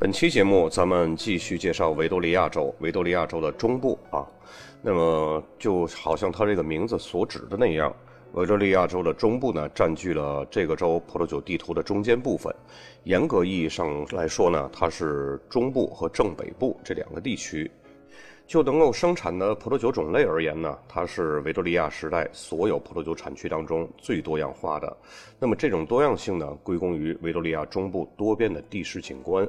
本期节目，咱们继续介绍维多利亚州，维多利亚州的中部啊。那么，就好像它这个名字所指的那样，维多利亚州的中部呢，占据了这个州葡萄酒地图的中间部分。严格意义上来说呢，它是中部和正北部这两个地区。就能够生产的葡萄酒种类而言呢，它是维多利亚时代所有葡萄酒产区当中最多样化的。那么这种多样性呢，归功于维多利亚中部多变的地势景观，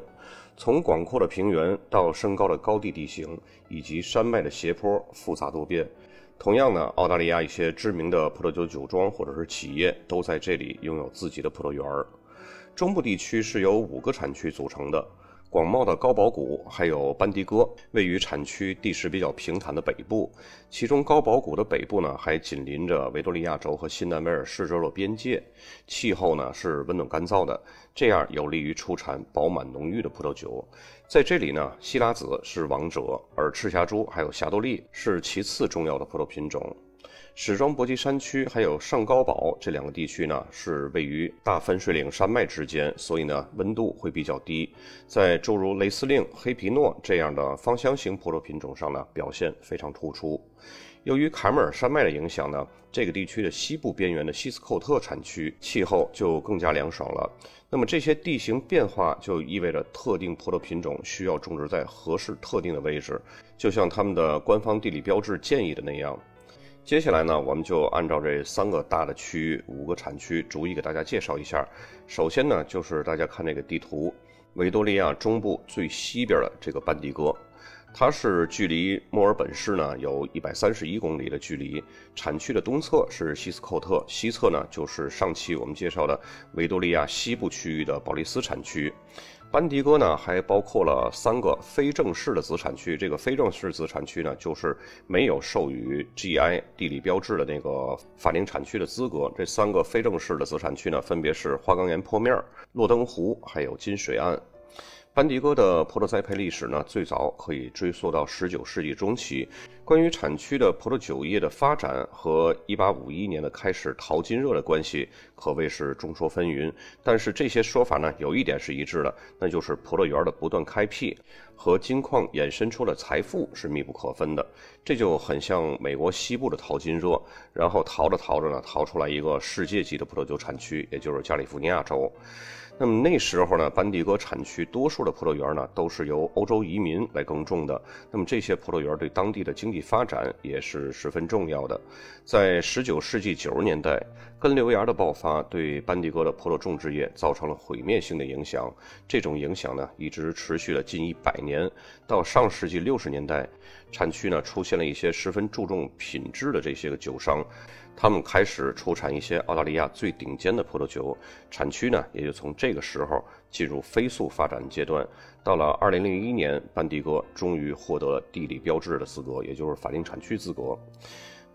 从广阔的平原到升高的高地地形，以及山脉的斜坡，复杂多变。同样呢，澳大利亚一些知名的葡萄酒酒庄或者是企业都在这里拥有自己的葡萄园儿。中部地区是由五个产区组成的。广袤的高堡谷，还有班迪戈，位于产区地势比较平坦的北部。其中高堡谷的北部呢，还紧邻着维多利亚州和新南威尔士州的边界，气候呢是温暖干燥的，这样有利于出产饱满浓郁的葡萄酒。在这里呢，希拉子是王者，而赤霞珠还有霞多丽是其次重要的葡萄品种。史庄博基山区还有上高堡这两个地区呢，是位于大分水岭山脉之间，所以呢温度会比较低。在诸如雷司令、黑皮诺这样的芳香型葡萄品种上呢，表现非常突出。由于卡梅尔山脉的影响呢，这个地区的西部边缘的西斯寇特产区气候就更加凉爽了。那么这些地形变化就意味着特定葡萄品种需要种植在合适特定的位置，就像他们的官方地理标志建议的那样。接下来呢，我们就按照这三个大的区域、五个产区，逐一给大家介绍一下。首先呢，就是大家看这个地图，维多利亚中部最西边的这个班迪戈，它是距离墨尔本市呢有一百三十一公里的距离。产区的东侧是西斯寇特，西侧呢就是上期我们介绍的维多利亚西部区域的保利斯产区。班迪戈呢，还包括了三个非正式的子产区。这个非正式子产区呢，就是没有授予 GI 地理标志的那个法定产区的资格。这三个非正式的子产区呢，分别是花岗岩坡面、洛登湖，还有金水岸。班迪戈的葡萄栽培历史呢，最早可以追溯到十九世纪中期。关于产区的葡萄酒业的发展和一八五一年的开始淘金热的关系，可谓是众说纷纭。但是这些说法呢，有一点是一致的，那就是葡萄园的不断开辟和金矿衍生出的财富是密不可分的。这就很像美国西部的淘金热，然后淘着淘着呢，淘出来一个世界级的葡萄酒产区，也就是加利福尼亚州。那么那时候呢，班迪哥产区多数的葡萄园呢都是由欧洲移民来耕种的。那么这些葡萄园对当地的经济发展也是十分重要的。在19世纪90年代，根瘤芽的爆发对班迪哥的葡萄种植业造成了毁灭性的影响。这种影响呢一直持续了近一百年。到上世纪60年代，产区呢出现了一些十分注重品质的这些个酒商。他们开始出产一些澳大利亚最顶尖的葡萄酒，产区呢也就从这个时候进入飞速发展阶段。到了二零零一年，班迪戈终于获得了地理标志的资格，也就是法定产区资格。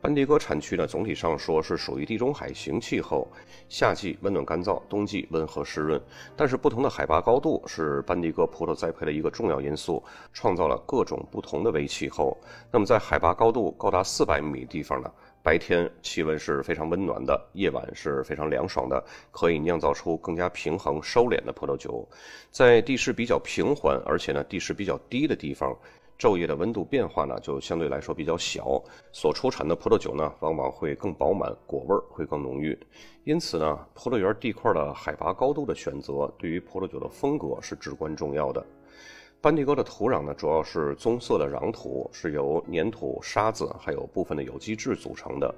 班迪戈产区呢，总体上说是属于地中海型气候，夏季温暖干燥，冬季温和湿润。但是不同的海拔高度是班迪戈葡萄栽培的一个重要因素，创造了各种不同的微气候。那么在海拔高度高达四百米的地方呢？白天气温是非常温暖的，夜晚是非常凉爽的，可以酿造出更加平衡、收敛的葡萄酒。在地势比较平缓，而且呢地势比较低的地方，昼夜的温度变化呢就相对来说比较小，所出产的葡萄酒呢往往会更饱满，果味儿会更浓郁。因此呢，葡萄园地块的海拔高度的选择，对于葡萄酒的风格是至关重要的。班迪戈的土壤呢，主要是棕色的壤土，是由粘土、沙子还有部分的有机质组成的。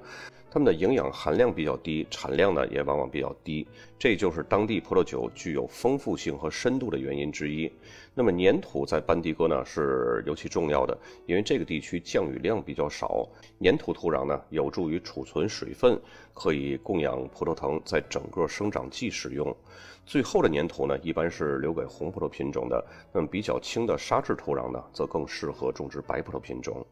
它们的营养含量比较低，产量呢也往往比较低，这就是当地葡萄酒具有丰富性和深度的原因之一。那么粘土在班迪戈呢是尤其重要的，因为这个地区降雨量比较少，粘土土壤呢有助于储存水分，可以供养葡萄藤在整个生长季使用。最厚的粘土呢，一般是留给红葡萄品种的。那么比较轻的沙质土壤呢，则更适合种植白葡萄品种。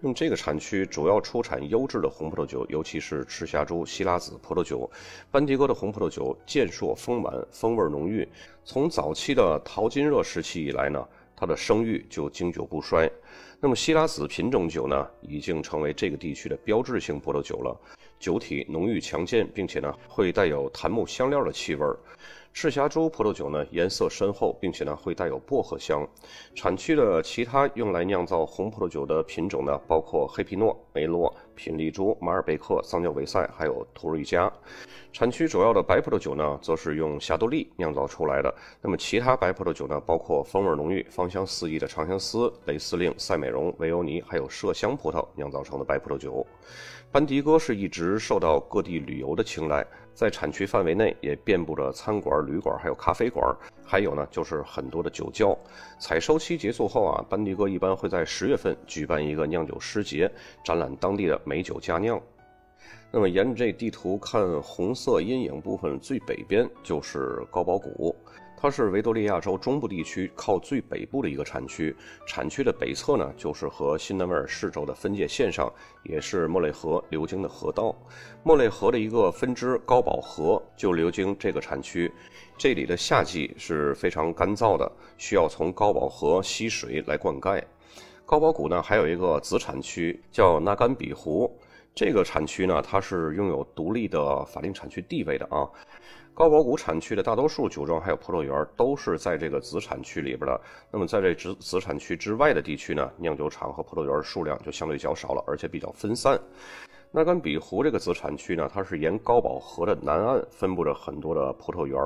那么这个产区主要出产优质的红葡萄酒，尤其是赤霞珠、希拉子葡萄酒。班迪哥的红葡萄酒健硕丰满，风味浓郁。从早期的淘金热时期以来呢，它的声誉就经久不衰。那么希拉子品种酒呢，已经成为这个地区的标志性葡萄酒了。酒体浓郁强健，并且呢，会带有檀木香料的气味儿。赤霞珠葡萄酒呢，颜色深厚，并且呢会带有薄荷香。产区的其他用来酿造红葡萄酒的品种呢，包括黑皮诺、梅洛、品丽珠、马尔贝克、桑娇维塞，还有图瑞加。产区主要的白葡萄酒呢，则是用霞多丽酿造出来的。那么其他白葡萄酒呢，包括风味浓郁、芳香四溢的长相思、雷司令、赛美容、维欧尼，还有麝香葡萄酿造成的白葡萄酒。班迪哥是一直受到各地旅游的青睐。在产区范围内也遍布着餐馆、旅馆，还有咖啡馆，还有呢就是很多的酒窖。采收期结束后啊，班迪哥一般会在十月份举办一个酿酒师节，展览当地的美酒佳酿。那么沿着这地图看，红色阴影部分最北边就是高堡谷。它是维多利亚州中部地区靠最北部的一个产区，产区的北侧呢，就是和新南威尔士州的分界线上，也是莫雷河流经的河道。莫雷河的一个分支高堡河就流经这个产区，这里的夏季是非常干燥的，需要从高堡河吸水来灌溉。高堡谷呢，还有一个子产区叫纳甘比湖，这个产区呢，它是拥有独立的法定产区地位的啊。高堡谷产区的大多数酒庄还有葡萄园都是在这个子产区里边的。那么在这子子产区之外的地区呢，酿酒厂和葡萄园数量就相对较少了，而且比较分散。纳甘比湖这个子产区呢，它是沿高堡河的南岸分布着很多的葡萄园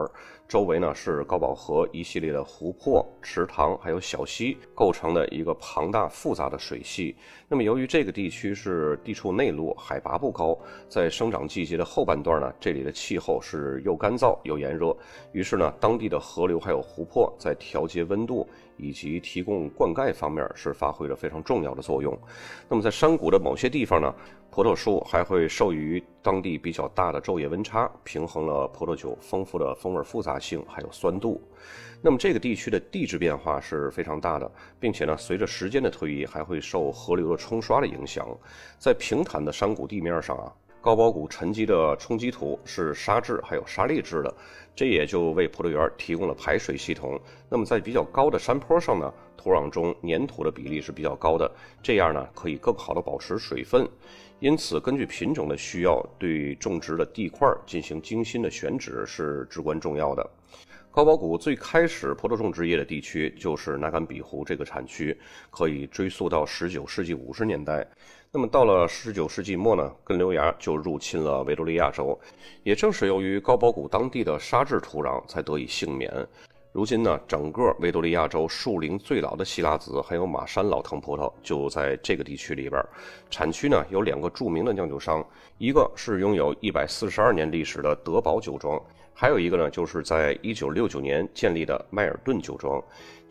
周围呢是高堡河一系列的湖泊、池塘还有小溪构成的一个庞大复杂的水系。那么由于这个地区是地处内陆，海拔不高，在生长季节的后半段呢，这里的气候是又干燥又炎热，于是呢，当地的河流还有湖泊在调节温度以及提供灌溉方面是发挥着非常重要的作用。那么在山谷的某些地方呢？葡萄树还会受益于当地比较大的昼夜温差，平衡了葡萄酒丰富的风味复杂性，还有酸度。那么这个地区的地质变化是非常大的，并且呢，随着时间的推移，还会受河流的冲刷的影响。在平坦的山谷地面上啊，高堡谷沉积的冲积土是沙质还有沙砾质的，这也就为葡萄园提供了排水系统。那么在比较高的山坡上呢，土壤中粘土的比例是比较高的，这样呢，可以更好的保持水分。因此，根据品种的需要，对种植的地块进行精心的选址是至关重要的。高堡谷最开始葡萄种植业的地区就是纳甘比湖这个产区，可以追溯到19世纪50年代。那么到了19世纪末呢，根瘤芽就入侵了维多利亚州。也正是由于高堡谷当地的沙质土壤，才得以幸免。如今呢，整个维多利亚州树龄最老的希拉子还有马山老藤葡萄就在这个地区里边。产区呢有两个著名的酿酒商，一个是拥有一百四十二年历史的德堡酒庄。还有一个呢，就是在一九六九年建立的迈尔顿酒庄。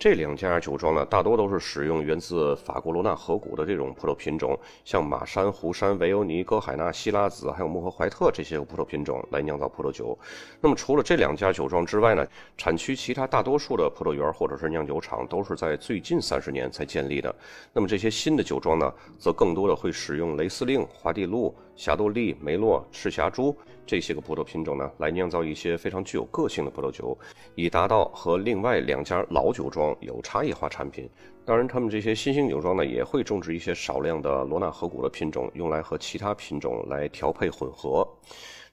这两家酒庄呢，大多都是使用源自法国罗纳河谷的这种葡萄品种，像马山、湖山、维欧尼、戈海纳、希拉子，还有莫赫怀特这些葡萄品种来酿造葡萄酒。那么除了这两家酒庄之外呢，产区其他大多数的葡萄园或者是酿酒厂都是在最近三十年才建立的。那么这些新的酒庄呢，则更多的会使用雷司令、华地路、霞多丽、梅洛、赤霞珠。这些个葡萄品种呢，来酿造一些非常具有个性的葡萄酒，以达到和另外两家老酒庄有差异化产品。当然，他们这些新兴酒庄呢，也会种植一些少量的罗纳河谷的品种，用来和其他品种来调配混合。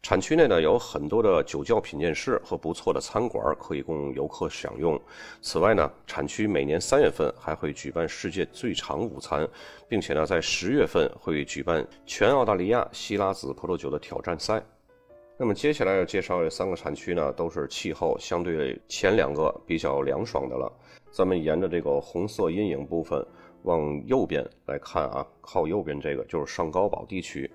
产区内呢，有很多的酒窖品鉴室和不错的餐馆可以供游客享用。此外呢，产区每年三月份还会举办世界最长午餐，并且呢，在十月份会举办全澳大利亚希拉子葡萄酒的挑战赛。那么接下来要介绍的三个产区呢，都是气候相对前两个比较凉爽的了。咱们沿着这个红色阴影部分往右边来看啊，靠右边这个就是上高堡地区。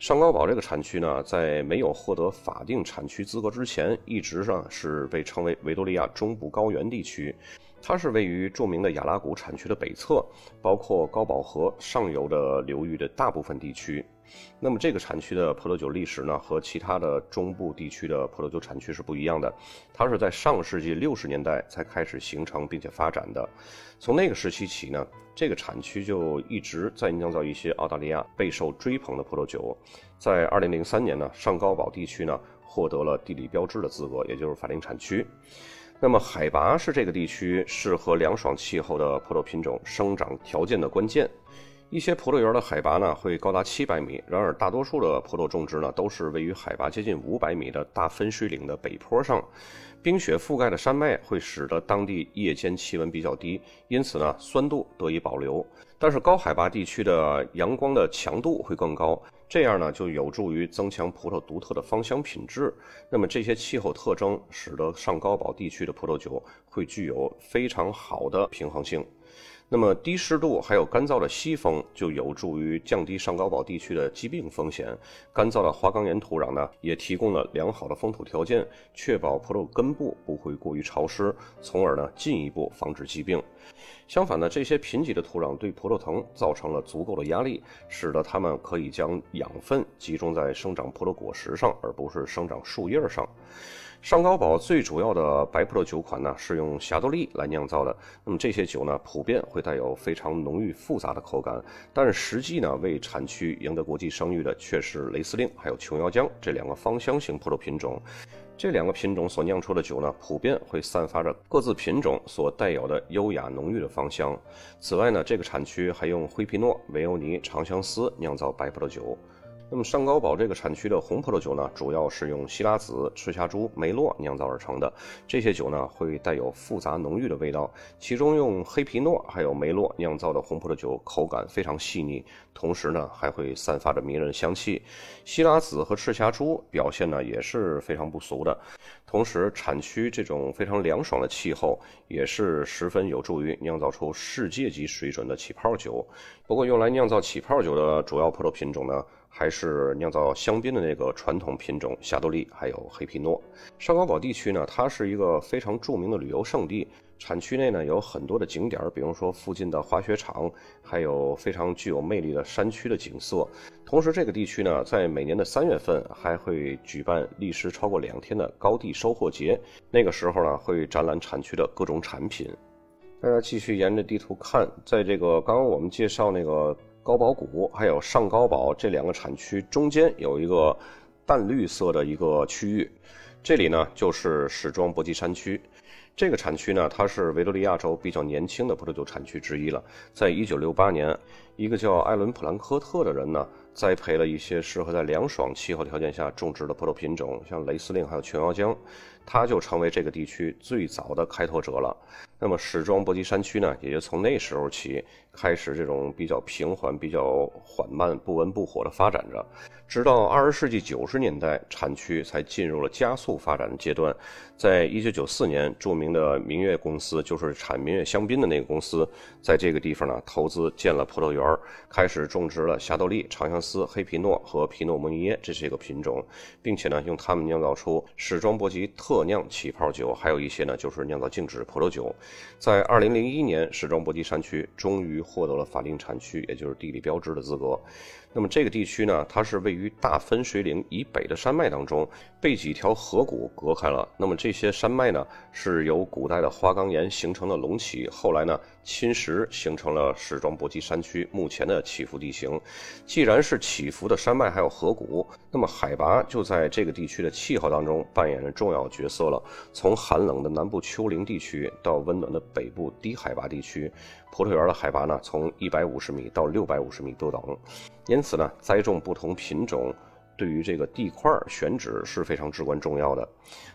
上高堡这个产区呢，在没有获得法定产区资格之前，一直上是被称为维多利亚中部高原地区。它是位于著名的亚拉谷产区的北侧，包括高堡河上游的流域的大部分地区。那么这个产区的葡萄酒历史呢，和其他的中部地区的葡萄酒产区是不一样的。它是在上世纪六十年代才开始形成并且发展的。从那个时期起呢，这个产区就一直在酿造一些澳大利亚备受追捧的葡萄酒。在二零零三年呢，上高堡地区呢获得了地理标志的资格，也就是法定产区。那么海拔是这个地区适合凉爽气候的葡萄品种生长条件的关键。一些葡萄园的海拔呢会高达七百米，然而大多数的葡萄种植呢都是位于海拔接近五百米的大分水岭的北坡上。冰雪覆盖的山脉会使得当地夜间气温比较低，因此呢酸度得以保留。但是高海拔地区的阳光的强度会更高。这样呢，就有助于增强葡萄独特的芳香品质。那么这些气候特征使得上高堡地区的葡萄酒会具有非常好的平衡性。那么低湿度还有干燥的西风就有助于降低上高堡地区的疾病风险。干燥的花岗岩土壤呢，也提供了良好的风土条件，确保葡萄根部不会过于潮湿，从而呢进一步防止疾病。相反呢，这些贫瘠的土壤对葡萄藤造成了足够的压力，使得它们可以将养分集中在生长葡萄果实上，而不是生长树叶上。上高堡最主要的白葡萄酒款呢，是用霞多丽来酿造的。那么这些酒呢，普遍会带有非常浓郁复杂的口感，但是实际呢，为产区赢得国际声誉的却是雷司令还有琼瑶浆这两个芳香型葡萄品种。这两个品种所酿出的酒呢，普遍会散发着各自品种所带有的优雅浓郁的芳香。此外呢，这个产区还用灰皮诺、维欧尼、长相思酿造白葡萄酒。那么上高堡这个产区的红葡萄酒呢，主要是用希拉子、赤霞珠、梅洛酿造而成的。这些酒呢，会带有复杂浓郁的味道。其中用黑皮诺还有梅洛酿造的红葡萄酒，口感非常细腻，同时呢，还会散发着迷人香气。希拉子和赤霞珠表现呢，也是非常不俗的。同时，产区这种非常凉爽的气候，也是十分有助于酿造出世界级水准的起泡酒。不过，用来酿造起泡酒的主要葡萄品种呢？还是酿造香槟的那个传统品种霞多丽，还有黑皮诺。上高堡地区呢，它是一个非常著名的旅游胜地，产区内呢有很多的景点，比如说附近的滑雪场，还有非常具有魅力的山区的景色。同时，这个地区呢，在每年的三月份还会举办历时超过两天的高地收获节，那个时候呢，会展览产区的各种产品。大家继续沿着地图看，在这个刚刚我们介绍那个。高保谷还有上高堡这两个产区中间有一个淡绿色的一个区域，这里呢就是史庄博基山区。这个产区呢，它是维多利亚州比较年轻的葡萄酒产区之一了。在一九六八年，一个叫艾伦·普兰科特的人呢，栽培了一些适合在凉爽气候条件下种植的葡萄品种，像雷司令还有琼瑶浆，他就成为这个地区最早的开拓者了。那么史庄伯吉山区呢，也就从那时候起开始这种比较平缓、比较缓慢、不温不火的发展着，直到二十世纪九十年代，产区才进入了加速发展的阶段。在一九九四年，著名的明月公司，就是产明月香槟的那个公司，在这个地方呢投资建了葡萄园，开始种植了霞多丽、长相思、黑皮诺和皮诺蒙耶这些个品种，并且呢用它们酿造出史庄博吉特酿起泡酒，还有一些呢就是酿造静止葡萄酒。在二零零一年，史庄博吉山区终于获得了法定产区，也就是地理标志的资格。那么这个地区呢，它是位于大分水岭以北的山脉当中，被几条河谷隔开了。那么这些山脉呢，是由古代的花岗岩形成的隆起，后来呢侵蚀形成了史庄博基山区目前的起伏地形。既然是起伏的山脉还有河谷，那么海拔就在这个地区的气候当中扮演着重要角色了。从寒冷的南部丘陵地区到温暖的北部低海拔地区。葡萄园的海拔呢，从一百五十米到六百五十米不等，因此呢，栽种不同品种对于这个地块选址是非常至关重要的。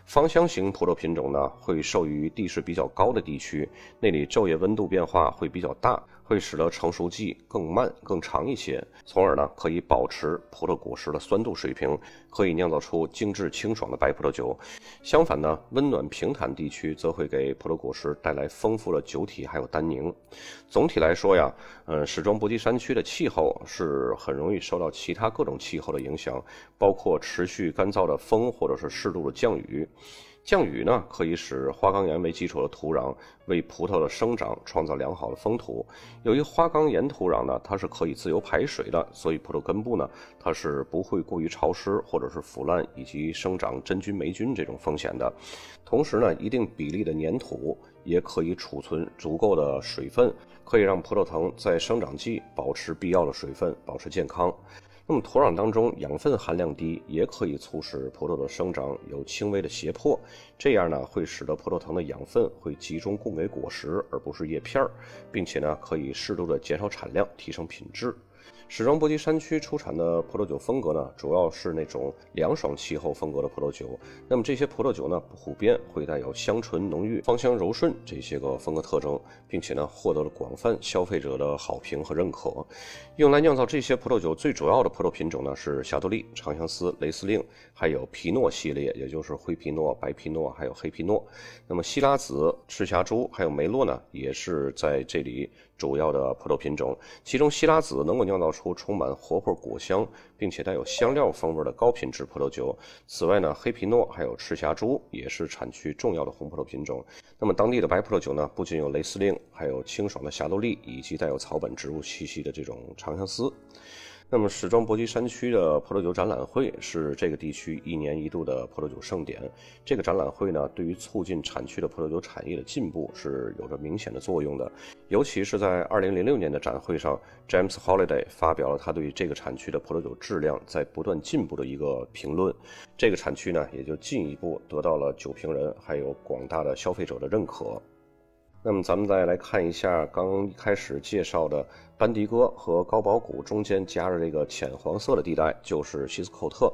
芳香型葡萄品种呢，会受益于地势比较高的地区，那里昼夜温度变化会比较大。会使得成熟季更慢、更长一些，从而呢可以保持葡萄果实的酸度水平，可以酿造出精致清爽的白葡萄酒。相反呢，温暖平坦地区则会给葡萄果实带来丰富的酒体还有单宁。总体来说呀，嗯，史庄博基山区的气候是很容易受到其他各种气候的影响，包括持续干燥的风或者是适度的降雨。降雨呢，可以使花岗岩为基础的土壤为葡萄的生长创造良好的风土。由于花岗岩土壤呢，它是可以自由排水的，所以葡萄根部呢，它是不会过于潮湿或者是腐烂以及生长真菌霉菌这种风险的。同时呢，一定比例的粘土也可以储存足够的水分，可以让葡萄藤在生长季保持必要的水分，保持健康。那么土壤当中养分含量低，也可以促使葡萄的生长有轻微的胁迫，这样呢会使得葡萄藤的养分会集中供给果实，而不是叶片儿，并且呢可以适度的减少产量，提升品质。史庄波吉山区出产的葡萄酒风格呢，主要是那种凉爽气候风格的葡萄酒。那么这些葡萄酒呢，普遍会带有香醇浓郁、芳香柔顺这些个风格特征，并且呢，获得了广泛消费者的好评和认可。用来酿造这些葡萄酒最主要的葡萄品种呢，是霞多丽、长相思、雷司令，还有皮诺系列，也就是灰皮诺、白皮诺，还有黑皮诺。那么希拉子、赤霞珠还有梅洛呢，也是在这里。主要的葡萄品种，其中希拉子能够酿造出充满活泼果香，并且带有香料风味的高品质葡萄酒。此外呢，黑皮诺还有赤霞珠也是产区重要的红葡萄品种。那么当地的白葡萄酒呢，不仅有雷司令，还有清爽的霞多丽，以及带有草本植物气息的这种长相思。那么，史庄博基山区的葡萄酒展览会是这个地区一年一度的葡萄酒盛典。这个展览会呢，对于促进产区的葡萄酒产业的进步是有着明显的作用的。尤其是在2006年的展会上，James Holiday 发表了他对这个产区的葡萄酒质量在不断进步的一个评论。这个产区呢，也就进一步得到了酒评人还有广大的消费者的认可。那么，咱们再来看一下刚一开始介绍的。班迪哥和高宝谷中间夹着这个浅黄色的地带，就是希斯寇特。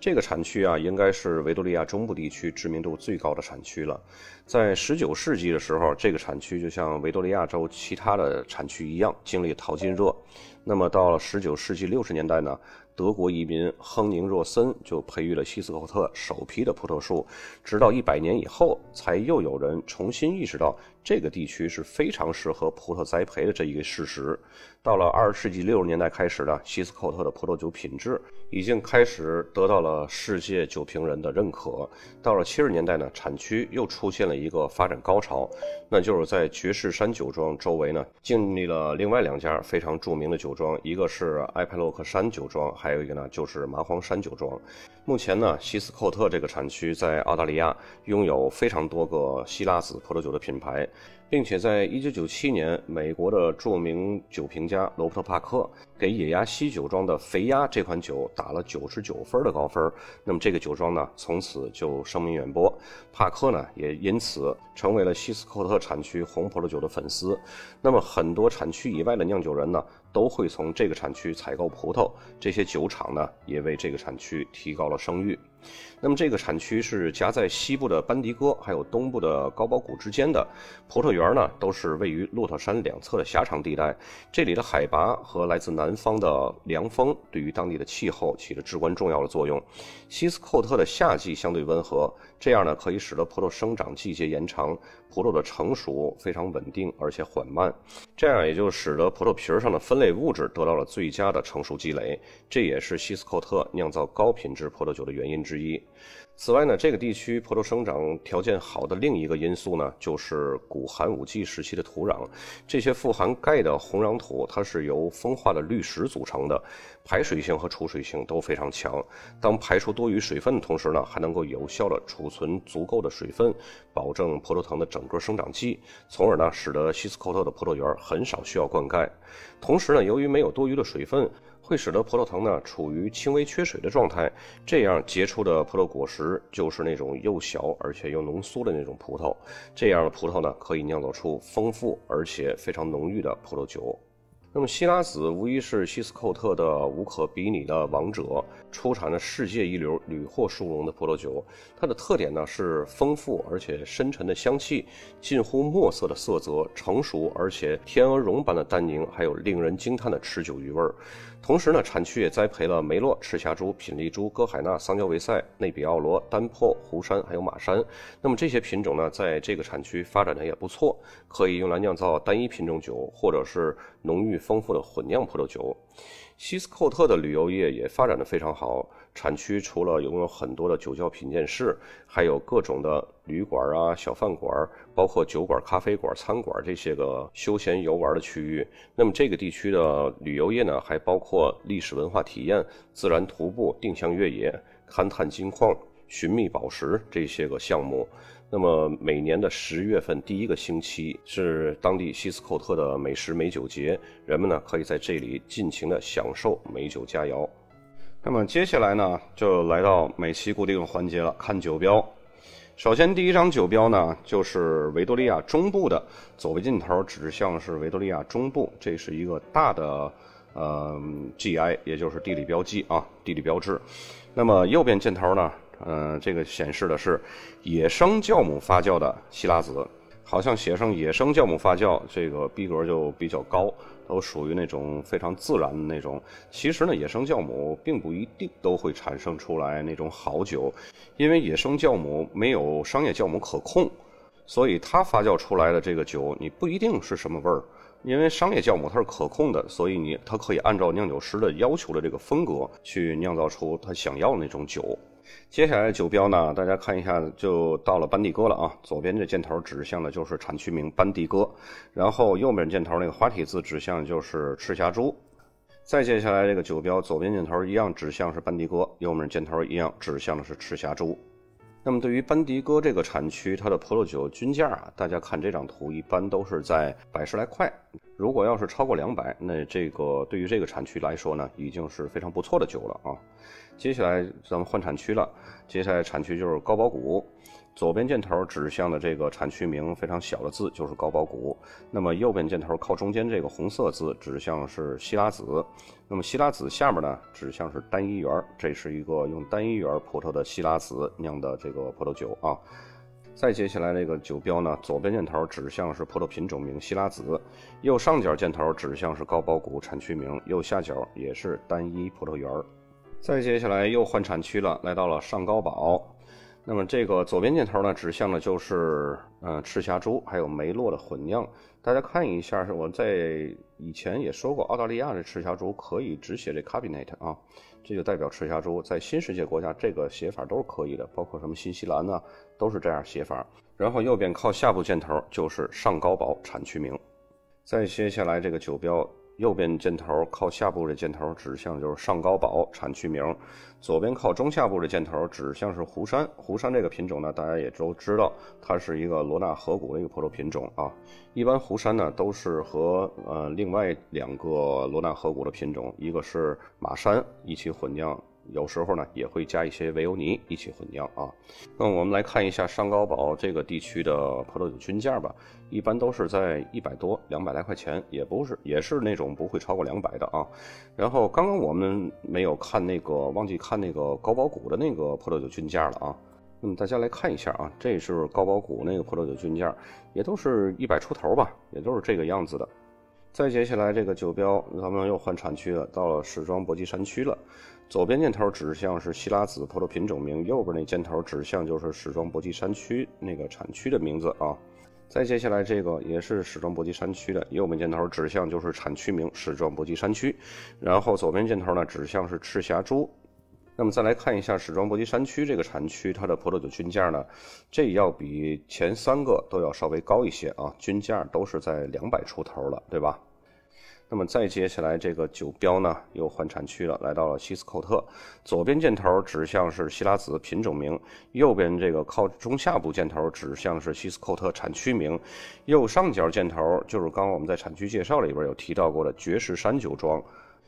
这个产区啊，应该是维多利亚中部地区知名度最高的产区了。在19世纪的时候，这个产区就像维多利亚州其他的产区一样，经历淘金热。那么到了19世纪60年代呢？德国移民亨宁若森就培育了希斯寇特首批的葡萄树，直到一百年以后，才又有人重新意识到这个地区是非常适合葡萄栽培的这一个事实。到了二十世纪六十年代开始呢，希斯寇特的葡萄酒品质已经开始得到了世界酒评人的认可。到了七十年代呢，产区又出现了一个发展高潮，那就是在爵士山酒庄周围呢，建立了另外两家非常著名的酒庄，一个是埃佩洛克山酒庄，还有一个呢就是麻黄山酒庄。目前呢，希斯寇特这个产区在澳大利亚拥有非常多个希拉子葡萄酒的品牌。并且在1997年，美国的著名酒评家罗伯特·帕克给野鸭溪酒庄的肥鸭这款酒打了99分的高分。那么这个酒庄呢，从此就声名远播。帕克呢，也因此成为了希斯寇特产区红葡萄酒的粉丝。那么很多产区以外的酿酒人呢，都会从这个产区采购葡萄。这些酒厂呢，也为这个产区提高了声誉。那么这个产区是夹在西部的班迪戈还有东部的高堡谷之间的，葡萄园呢都是位于骆驼山两侧的狭长地带。这里的海拔和来自南方的凉风对于当地的气候起着至关重要的作用。希斯寇特的夏季相对温和，这样呢可以使得葡萄生长季节延长，葡萄的成熟非常稳定而且缓慢，这样也就使得葡萄皮儿上的分类物质得到了最佳的成熟积累。这也是西斯寇特酿造高品质葡萄酒的原因之一。此外呢，这个地区葡萄生长条件好的另一个因素呢，就是古寒武纪时期的土壤。这些富含钙的红壤土，它是由风化的绿石组成的，排水性和储水性都非常强。当排出多余水分的同时呢，还能够有效的储存足够的水分，保证葡萄藤的整个生长期，从而呢，使得希斯科特的葡萄园很少需要灌溉。同时呢，由于没有多余的水分。会使得葡萄藤呢处于轻微缺水的状态，这样结出的葡萄果实就是那种又小而且又浓缩的那种葡萄。这样的葡萄呢可以酿造出丰富而且非常浓郁的葡萄酒。那么希拉子无疑是希斯寇特的无可比拟的王者，出产了世界一流、屡获殊荣的葡萄酒。它的特点呢是丰富而且深沉的香气，近乎墨色的色泽，成熟而且天鹅绒般的单宁，还有令人惊叹的持久余味儿。同时呢，产区也栽培了梅洛、赤霞珠、品丽珠、歌海纳、桑娇维塞、内比奥罗、丹珀、湖山，还有马山。那么这些品种呢，在这个产区发展的也不错，可以用来酿造单一品种酒，或者是浓郁丰富的混酿葡萄酒。西斯寇特的旅游业也发展的非常好，产区除了拥有很多的酒窖品鉴室，还有各种的旅馆啊、小饭馆，包括酒馆、咖啡馆、餐馆这些个休闲游玩的区域。那么这个地区的旅游业呢，还包括历史文化体验、自然徒步、定向越野、勘探金矿、寻觅宝石这些个项目。那么每年的十月份第一个星期是当地西斯寇特的美食美酒节，人们呢可以在这里尽情的享受美酒佳肴。那么接下来呢，就来到每期固定环节了，看酒标。首先第一张酒标呢，就是维多利亚中部的，左边箭头指向是维多利亚中部，这是一个大的呃 GI，也就是地理标记啊，地理标志。那么右边箭头呢？嗯，这个显示的是野生酵母发酵的希拉子，好像写上野生酵母发酵，这个逼格就比较高，都属于那种非常自然的那种。其实呢，野生酵母并不一定都会产生出来那种好酒，因为野生酵母没有商业酵母可控，所以它发酵出来的这个酒你不一定是什么味儿。因为商业酵母它是可控的，所以你它可以按照酿酒师的要求的这个风格去酿造出他想要的那种酒。接下来的酒标呢，大家看一下，就到了班迪哥了啊。左边这箭头指向的就是产区名班迪哥，然后右面箭头那个花体字指向就是赤霞珠。再接下来这个酒标，左边箭头一样指向是班迪哥，右面箭头一样指向的是赤霞珠。那么对于班迪哥这个产区，它的葡萄酒均价啊，大家看这张图，一般都是在百十来块。如果要是超过两百，那这个对于这个产区来说呢，已经是非常不错的酒了啊。接下来咱们换产区了，接下来产区就是高保谷。左边箭头指向的这个产区名非常小的字就是高保谷，那么右边箭头靠中间这个红色字指向是希拉子，那么希拉子下面呢指向是单一园，这是一个用单一园葡萄的希拉子酿的这个葡萄酒啊。再接下来这个酒标呢，左边箭头指向是葡萄品种名希拉子，右上角箭头指向是高保谷产区名，右下角也是单一葡萄园。再接下来又换产区了，来到了上高堡。那么这个左边箭头呢，指向的就是嗯赤霞珠还有梅洛的混酿。大家看一下，是我在以前也说过，澳大利亚的赤霞珠可以只写这 Cabinet 啊，这就代表赤霞珠。在新世界国家，这个写法都是可以的，包括什么新西兰呢，都是这样写法。然后右边靠下部箭头就是上高堡产区名。再接下来这个酒标。右边箭头靠下部的箭头指向就是上高堡产区名，左边靠中下部的箭头指向是湖山。湖山这个品种呢，大家也都知道，它是一个罗纳河谷的一个葡萄品种啊。一般湖山呢都是和呃另外两个罗纳河谷的品种，一个是马山一起混酿。有时候呢，也会加一些维欧尼一起混酿啊。那我们来看一下上高堡这个地区的葡萄酒均价吧，一般都是在一百多、两百来块钱，也不是，也是那种不会超过两百的啊。然后刚刚我们没有看那个，忘记看那个高堡谷的那个葡萄酒均价了啊。那么大家来看一下啊，这是高堡谷那个葡萄酒均价，也都是一百出头吧，也都是这个样子的。再接下来这个酒标，咱们又换产区了，到了史庄博基山区了。左边箭头指向是希拉子葡萄品种名，右边那箭头指向就是史庄博基山区那个产区的名字啊。再接下来这个也是史庄博基山区的，右边箭头指向就是产区名史庄博基山区，然后左边箭头呢指向是赤霞珠。那么再来看一下史庄博基山区这个产区它的葡萄酒均价呢，这要比前三个都要稍微高一些啊，均价都是在两百出头了，对吧？那么再接下来这个酒标呢，又换产区了，来到了西斯寇特。左边箭头指向是希拉子品种名，右边这个靠中下部箭头指向是西斯寇特产区名，右上角箭头就是刚刚我们在产区介绍里边有提到过的绝世山酒庄。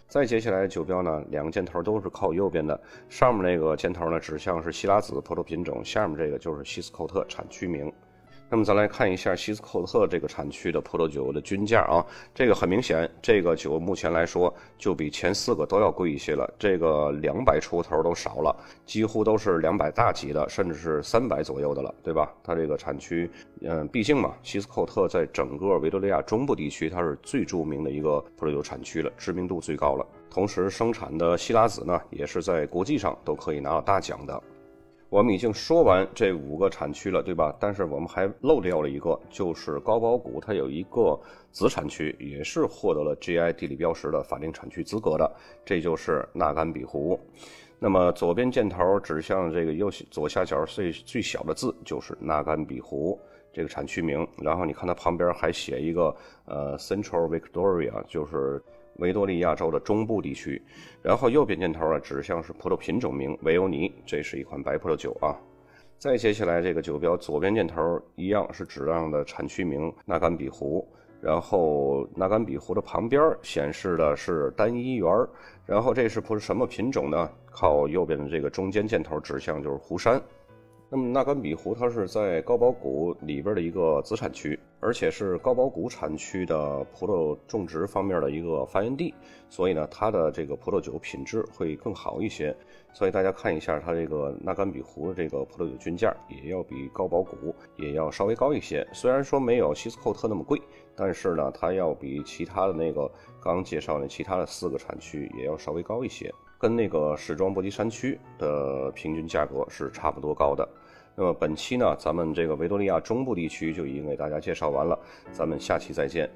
再接下来酒标呢，两个箭头都是靠右边的，上面那个箭头呢指向是希拉子葡萄品种，下面这个就是西斯寇特产区名。那么咱来看一下西斯寇特这个产区的葡萄酒的均价啊，这个很明显，这个酒目前来说就比前四个都要贵一些了，这个两百出头都少了，几乎都是两百大几的，甚至是三百左右的了，对吧？它这个产区，嗯，毕竟嘛，西斯寇特在整个维多利亚中部地区，它是最著名的一个葡萄酒产区了，知名度最高了，同时生产的希拉子呢，也是在国际上都可以拿到大奖的。我们已经说完这五个产区了，对吧？但是我们还漏掉了一个，就是高宝谷，它有一个子产区，也是获得了 GI 地理标识的法定产区资格的，这就是纳甘比湖。那么左边箭头指向这个右左下角最最小的字，就是纳甘比湖这个产区名。然后你看它旁边还写一个呃 Central Victoria，就是维多利亚州的中部地区。然后右边箭头啊指向是葡萄品种名维欧尼，这是一款白葡萄酒啊。再接下来这个酒标左边箭头一样是指向的产区名纳甘比湖。然后纳甘比湖的旁边显示的是单一园，然后这是葡什么品种呢？靠右边的这个中间箭头指向就是湖山。那么纳甘比湖它是在高宝谷里边的一个子产区，而且是高宝谷产区的葡萄种植方面的一个发源地，所以呢它的这个葡萄酒品质会更好一些。所以大家看一下，它这个纳甘比湖的这个葡萄酒均价也要比高保谷也要稍微高一些。虽然说没有希斯寇特那么贵，但是呢，它要比其他的那个刚介绍的其他的四个产区也要稍微高一些，跟那个史庄波吉山区的平均价格是差不多高的。那么本期呢，咱们这个维多利亚中部地区就已经给大家介绍完了，咱们下期再见。